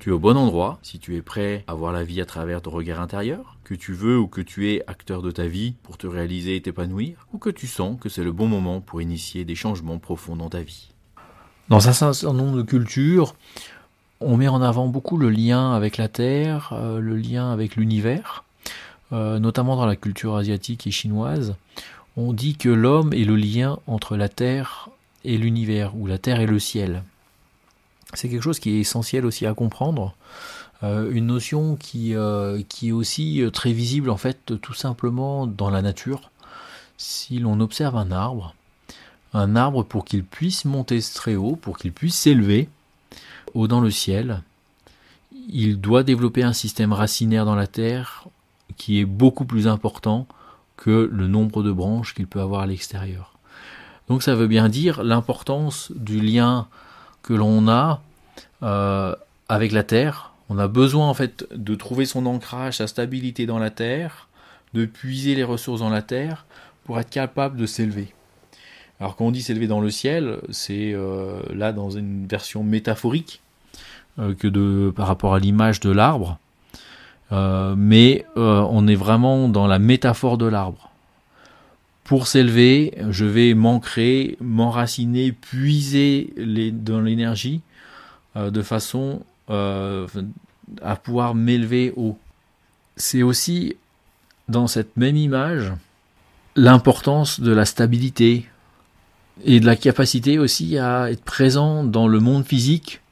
Tu es au bon endroit si tu es prêt à voir la vie à travers ton regard intérieur, que tu veux ou que tu es acteur de ta vie pour te réaliser et t'épanouir, ou que tu sens que c'est le bon moment pour initier des changements profonds dans ta vie. Dans un certain nombre de cultures, on met en avant beaucoup le lien avec la Terre, euh, le lien avec l'univers, euh, notamment dans la culture asiatique et chinoise. On dit que l'homme est le lien entre la Terre et l'univers, ou la Terre et le ciel c'est quelque chose qui est essentiel aussi à comprendre. Euh, une notion qui, euh, qui est aussi euh, très visible en fait tout simplement dans la nature. Si l'on observe un arbre, un arbre pour qu'il puisse monter très haut, pour qu'il puisse s'élever haut dans le ciel, il doit développer un système racinaire dans la terre qui est beaucoup plus important que le nombre de branches qu'il peut avoir à l'extérieur. Donc ça veut bien dire l'importance du lien que l'on a euh, avec la terre. On a besoin en fait de trouver son ancrage, sa stabilité dans la terre, de puiser les ressources dans la terre pour être capable de s'élever. Alors quand on dit s'élever dans le ciel, c'est euh, là dans une version métaphorique euh, que de par rapport à l'image de l'arbre, mais on est vraiment dans la métaphore de l'arbre. Pour s'élever, je vais m'ancrer, m'enraciner, puiser dans l'énergie euh, de façon euh, à pouvoir m'élever haut. C'est aussi dans cette même image l'importance de la stabilité et de la capacité aussi à être présent dans le monde physique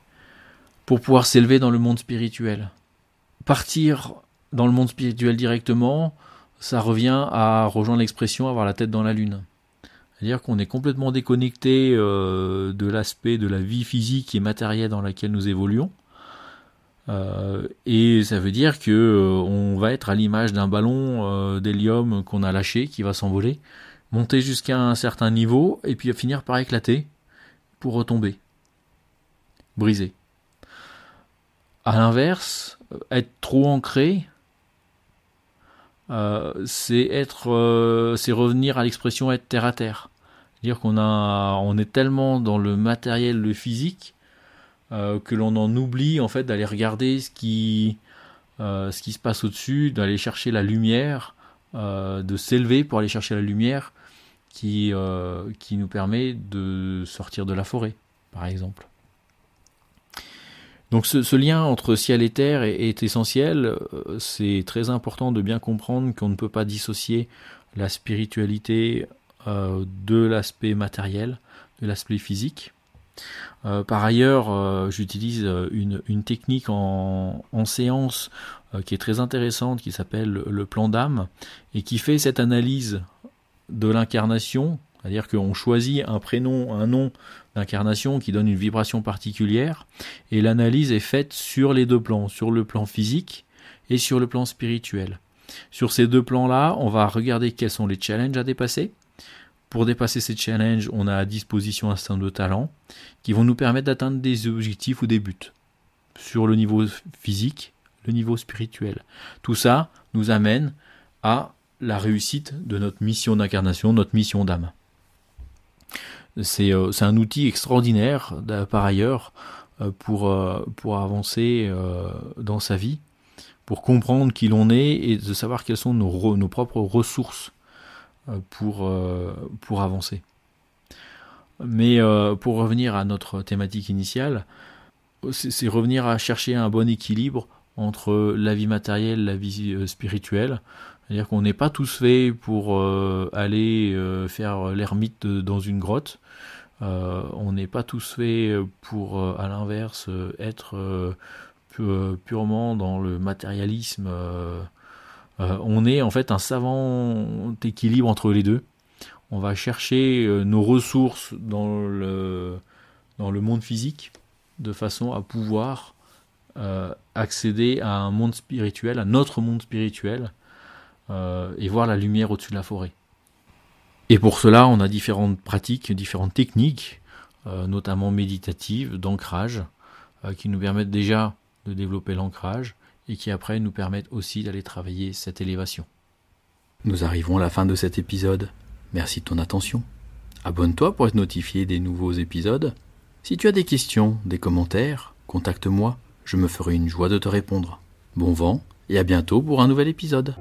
pour pouvoir s'élever dans le monde spirituel. Partir dans le monde spirituel directement, ça revient à rejoindre l'expression avoir la tête dans la lune. C'est-à-dire qu'on est complètement déconnecté euh, de l'aspect de la vie physique et matérielle dans laquelle nous évoluons. Euh, et ça veut dire que euh, on va être à l'image d'un ballon d'hélium qu'on a lâché, qui va s'envoler, monter jusqu'à un certain niveau, et puis finir par éclater pour retomber, briser. À l'inverse, être trop ancré, euh, c'est être, euh, c'est revenir à l'expression être terre à terre. Dire qu'on a, on est tellement dans le matériel, le physique, euh, que l'on en oublie en fait d'aller regarder ce qui, ce qui se passe au-dessus, d'aller chercher la lumière, de s'élever pour aller chercher la lumière qui, qui nous permet de sortir de la forêt, par exemple. Donc ce, lien entre ciel et terre est, essentiel. Euh, c'est très important de bien comprendre qu'on ne peut pas dissocier la spiritualité euh, de l'aspect matériel, de l'aspect physique. Euh, par ailleurs, j'utilise une, technique en, séance qui est très intéressante, qui s'appelle le plan d'âme, et qui fait cette analyse de l'incarnation, c'est-à-dire qu'on choisit un prénom, un nom d'incarnation qui donne une vibration particulière, et l'analyse est faite sur les deux plans, sur le plan physique et sur le plan spirituel. Sur ces deux plans-là, on va regarder quels sont les challenges à dépasser. Pour dépasser ces challenges, on a à disposition un certain de talents qui vont nous permettre d'atteindre des objectifs ou des buts sur le niveau physique, le niveau spirituel. Tout ça nous amène à la réussite de notre mission d'incarnation, notre mission d'âme. Euh, c'est un outil extraordinaire par ailleurs euh, pour, euh, pour avancer dans sa vie, pour comprendre qui l'on est et de savoir quelles sont nos, nos propres ressources pour, pour avancer. Mais pour revenir à notre thématique initiale, c'est revenir à chercher un bon équilibre entre la vie matérielle, la vie spirituelle, c'est-à-dire qu'on n'est pas tous faits pour euh, aller euh, faire l'ermite dans une grotte. Euh, on n'est pas tous faits pour, à l'inverse, être purement dans le matérialisme. on est en fait un savant équilibre entre les deux. On va chercher nos ressources dans le, dans le monde physique de façon à pouvoir accéder à un monde spirituel, à notre monde spirituel, euh, et voir la lumière au-dessus de la forêt. Et pour cela, on a différentes pratiques, différentes techniques. notamment méditatives, d'ancrage, qui nous permettent déjà de développer l'ancrage et qui après nous permettent aussi d'aller travailler cette élévation. Nous arrivons à la fin de cet épisode. Merci de ton attention. Abonne-toi pour être notifié des nouveaux épisodes. Si tu as des questions, des commentaires, contacte-moi, je me ferai une joie de te répondre. Bon vent et à bientôt pour un nouvel épisode.